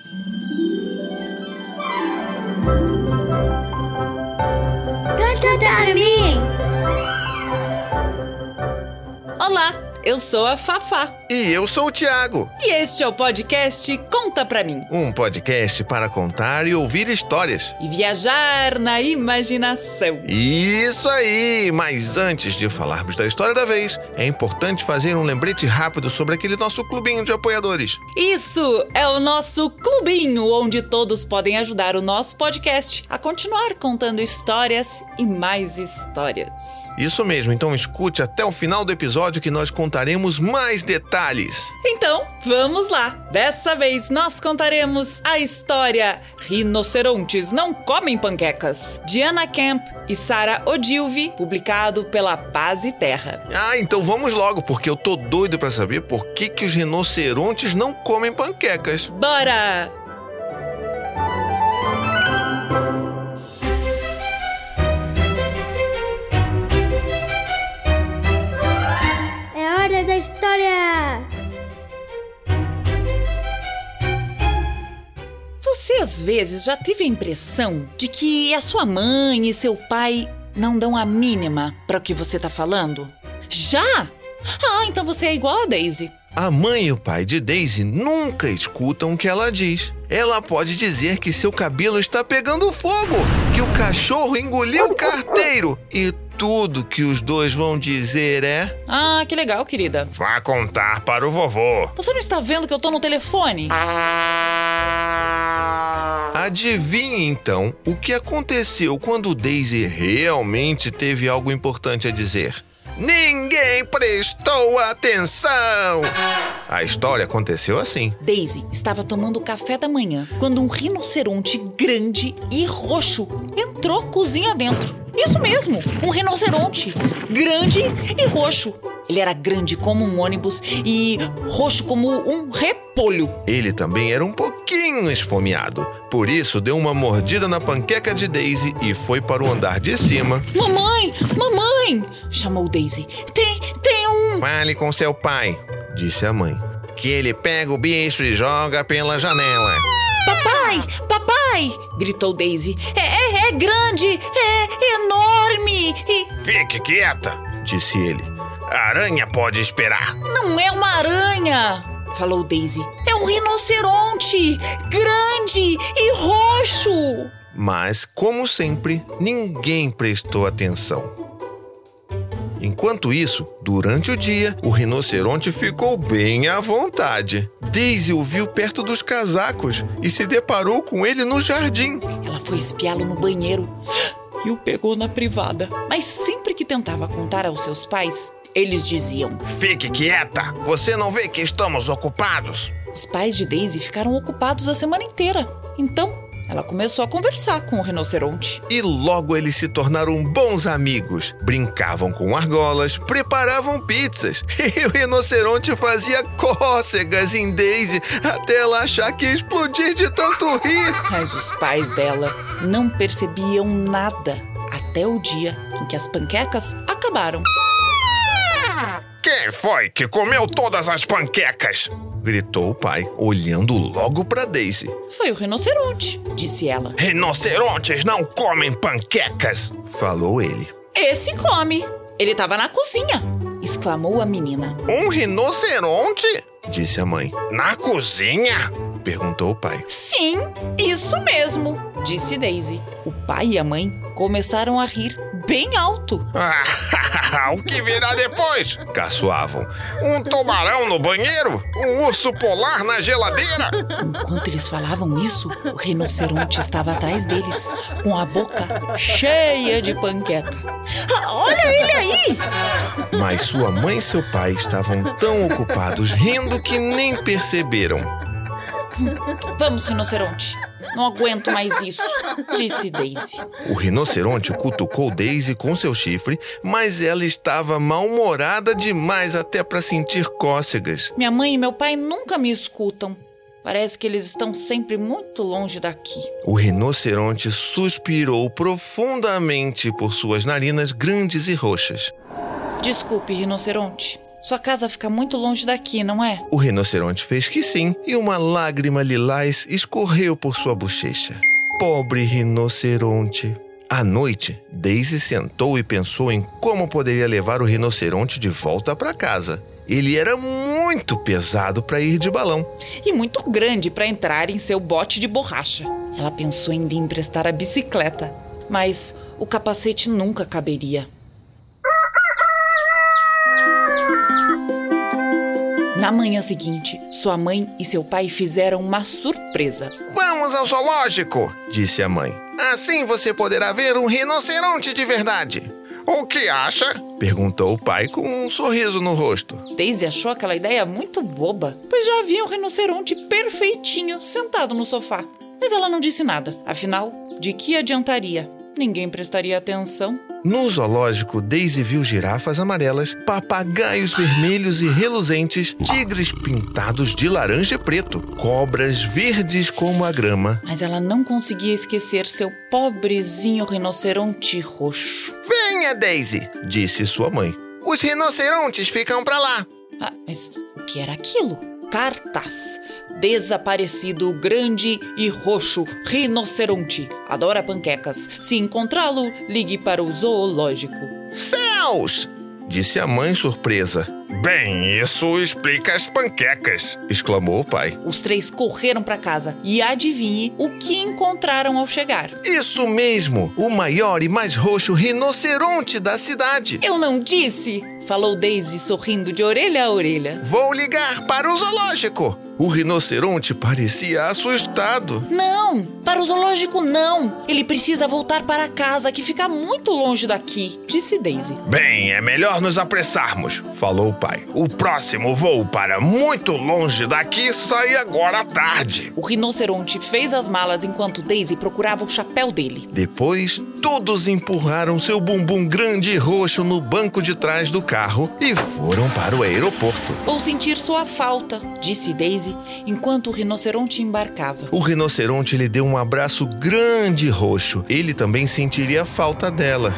Thank you. Eu sou a Fafá. E eu sou o Tiago, E este é o podcast Conta Pra Mim. um podcast para contar e ouvir histórias. E viajar na imaginação. Isso aí! Mas antes de falarmos da história da vez, é importante fazer um lembrete rápido sobre aquele nosso clubinho de apoiadores. Isso é o nosso clubinho, onde todos podem ajudar o nosso podcast a continuar contando histórias e mais histórias. Isso mesmo, então escute até o final do episódio que nós contaremos mais detalhes. Então, vamos lá! Dessa vez nós contaremos a história Rinocerontes Não Comem Panquecas, de Anna Camp e Sarah Odilve, publicado pela Paz e Terra. Ah, então vamos logo, porque eu tô doido pra saber por que, que os rinocerontes não comem panquecas. Bora! Às vezes já teve a impressão de que a sua mãe e seu pai não dão a mínima para o que você tá falando? Já? Ah, então você é igual a Daisy. A mãe e o pai de Daisy nunca escutam o que ela diz. Ela pode dizer que seu cabelo está pegando fogo, que o cachorro engoliu o carteiro e tudo que os dois vão dizer é: Ah, que legal, querida. Vá contar para o vovô. Você não está vendo que eu tô no telefone? Adivinhe então o que aconteceu quando Daisy realmente teve algo importante a dizer. Ninguém prestou atenção! A história aconteceu assim. Daisy estava tomando café da manhã quando um rinoceronte grande e roxo entrou cozinha dentro. Isso mesmo, um rinoceronte grande e roxo. Ele era grande como um ônibus e roxo como um repolho. Ele também era um pouquinho esfomeado. Por isso, deu uma mordida na panqueca de Daisy e foi para o andar de cima. Mamãe, mamãe! chamou Daisy. Tem, tem um. Fale com seu pai, disse a mãe. Que ele pega o bicho e joga pela janela. Papai, papai! gritou Daisy. É, é, é grande, é enorme e Fique quieta, disse ele. A aranha pode esperar. não é uma aranha! falou Daisy. É um rinoceronte grande e roxo! Mas, como sempre, ninguém prestou atenção. Enquanto isso, durante o dia, o rinoceronte ficou bem à vontade. Daisy o viu perto dos casacos e se deparou com ele no jardim. Ela foi espiá-lo no banheiro e o pegou na privada. Mas sempre que tentava contar aos seus pais, eles diziam: Fique quieta! Você não vê que estamos ocupados? Os pais de Daisy ficaram ocupados a semana inteira. Então, ela começou a conversar com o rinoceronte. E logo eles se tornaram bons amigos. Brincavam com argolas, preparavam pizzas. E o rinoceronte fazia cócegas em Daisy até ela achar que ia explodir de tanto rir. Mas os pais dela não percebiam nada até o dia em que as panquecas acabaram. Quem foi que comeu todas as panquecas? Gritou o pai, olhando logo para Daisy. Foi o rinoceronte, disse ela. Rinocerontes não comem panquecas, falou ele. Esse come. Ele estava na cozinha, exclamou a menina. Um rinoceronte? disse a mãe. Na cozinha? perguntou o pai. Sim, isso mesmo, disse Daisy. O pai e a mãe começaram a rir bem alto. Ah, o que virá depois? Caçoavam. Um tubarão no banheiro? Um urso polar na geladeira? Enquanto eles falavam isso, o rinoceronte estava atrás deles, com a boca cheia de panqueca. Ah, olha ele aí! Mas sua mãe e seu pai estavam tão ocupados rindo que nem perceberam. Vamos, rinoceronte. Não aguento mais isso, disse Daisy. O rinoceronte cutucou Daisy com seu chifre, mas ela estava mal-humorada demais até para sentir cócegas. Minha mãe e meu pai nunca me escutam. Parece que eles estão sempre muito longe daqui. O rinoceronte suspirou profundamente por suas narinas grandes e roxas. Desculpe, rinoceronte. Sua casa fica muito longe daqui, não é? O rinoceronte fez que sim, e uma lágrima lilás escorreu por sua bochecha. Pobre rinoceronte. À noite, Daisy sentou e pensou em como poderia levar o rinoceronte de volta para casa. Ele era muito pesado para ir de balão. E muito grande para entrar em seu bote de borracha. Ela pensou em lhe emprestar a bicicleta, mas o capacete nunca caberia. Na manhã seguinte, sua mãe e seu pai fizeram uma surpresa. Vamos ao zoológico, disse a mãe. Assim você poderá ver um rinoceronte de verdade. O que acha? perguntou o pai com um sorriso no rosto. Daisy achou aquela ideia muito boba, pois já havia um rinoceronte perfeitinho sentado no sofá. Mas ela não disse nada. Afinal, de que adiantaria? Ninguém prestaria atenção. No zoológico, Daisy viu girafas amarelas, papagaios vermelhos e reluzentes, tigres pintados de laranja e preto, cobras verdes como a grama. Mas ela não conseguia esquecer seu pobrezinho rinoceronte roxo. Venha, Daisy, disse sua mãe. Os rinocerontes ficam para lá. Ah, mas o que era aquilo? Cartaz. Desaparecido, grande e roxo, rinoceronte. Adora panquecas. Se encontrá-lo, ligue para o zoológico. Céus! Disse a mãe surpresa. Bem, isso explica as panquecas, exclamou o pai. Os três correram para casa e adivinhe o que encontraram ao chegar. Isso mesmo, o maior e mais roxo rinoceronte da cidade. Eu não disse! Falou Daisy sorrindo de orelha a orelha. Vou ligar para o zoológico. O rinoceronte parecia assustado. Não, para o zoológico não. Ele precisa voltar para casa, que fica muito longe daqui, disse Daisy. Bem, é melhor nos apressarmos, falou o pai. O próximo voo para muito longe daqui sai agora à tarde. O rinoceronte fez as malas enquanto Daisy procurava o chapéu dele. Depois, todos empurraram seu bumbum grande e roxo no banco de trás do carro e foram para o aeroporto. Vou sentir sua falta, disse Daisy enquanto o rinoceronte embarcava. O rinoceronte lhe deu um abraço grande e roxo. Ele também sentiria a falta dela.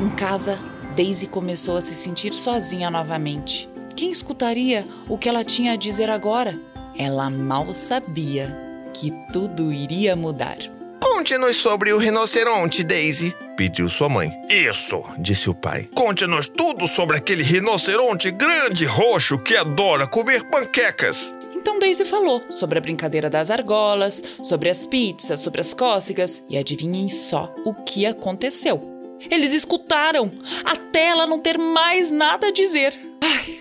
Em casa, Daisy começou a se sentir sozinha novamente. Quem escutaria o que ela tinha a dizer agora? Ela mal sabia que tudo iria mudar. Conte-nos sobre o rinoceronte, Daisy, pediu sua mãe. Isso, disse o pai. Conte-nos tudo sobre aquele rinoceronte grande e roxo que adora comer panquecas. Então Daisy falou sobre a brincadeira das argolas, sobre as pizzas, sobre as cócegas e adivinhem só o que aconteceu. Eles escutaram até ela não ter mais nada a dizer. Ai,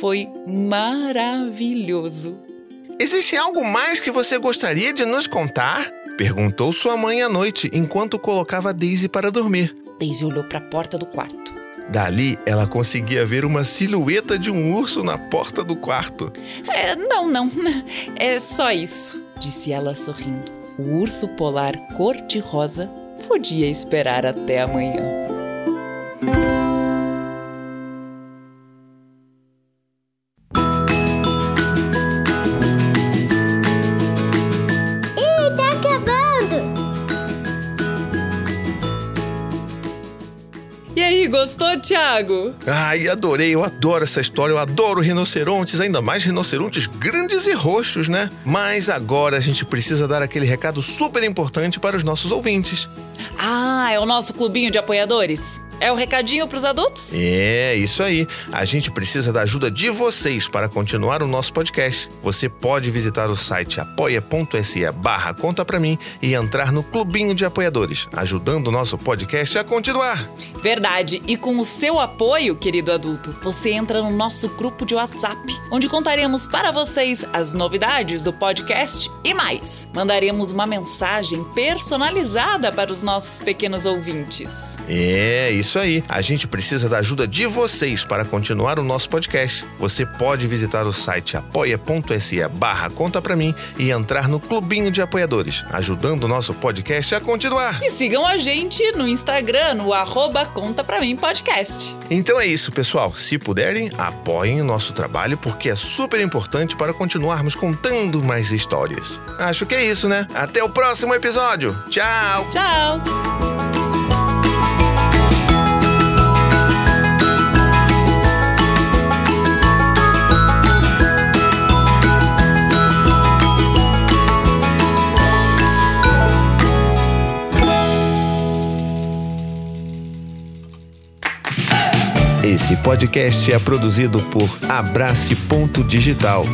foi maravilhoso. Existe algo mais que você gostaria de nos contar? Perguntou sua mãe à noite enquanto colocava Daisy para dormir. Daisy olhou para a porta do quarto. Dali, ela conseguia ver uma silhueta de um urso na porta do quarto. É, não, não. É só isso, disse ela sorrindo. O urso polar cor-de-rosa podia esperar até amanhã. Gostou, Thiago? Ai, adorei, eu adoro essa história, eu adoro rinocerontes, ainda mais rinocerontes grandes e roxos, né? Mas agora a gente precisa dar aquele recado super importante para os nossos ouvintes. Ah, é o nosso clubinho de apoiadores? É o recadinho pros adultos? É, isso aí. A gente precisa da ajuda de vocês para continuar o nosso podcast. Você pode visitar o site apoia.se barra conta pra mim e entrar no clubinho de apoiadores, ajudando o nosso podcast a continuar. Verdade. E com o seu apoio, querido adulto, você entra no nosso grupo de WhatsApp, onde contaremos para vocês as novidades do podcast e mais. Mandaremos uma mensagem personalizada para os nossos pequenos ouvintes. É, isso aí. A gente precisa da ajuda de vocês para continuar o nosso podcast. Você pode visitar o site apoia.se barra conta pra mim e entrar no clubinho de apoiadores, ajudando o nosso podcast a continuar. E sigam a gente no Instagram, no arroba Conta Pra Mim Podcast. Então é isso, pessoal. Se puderem, apoiem o nosso trabalho porque é super importante para continuarmos contando mais histórias. Acho que é isso, né? Até o próximo episódio. Tchau! Tchau! Esse podcast é produzido por Abrace Ponto Digital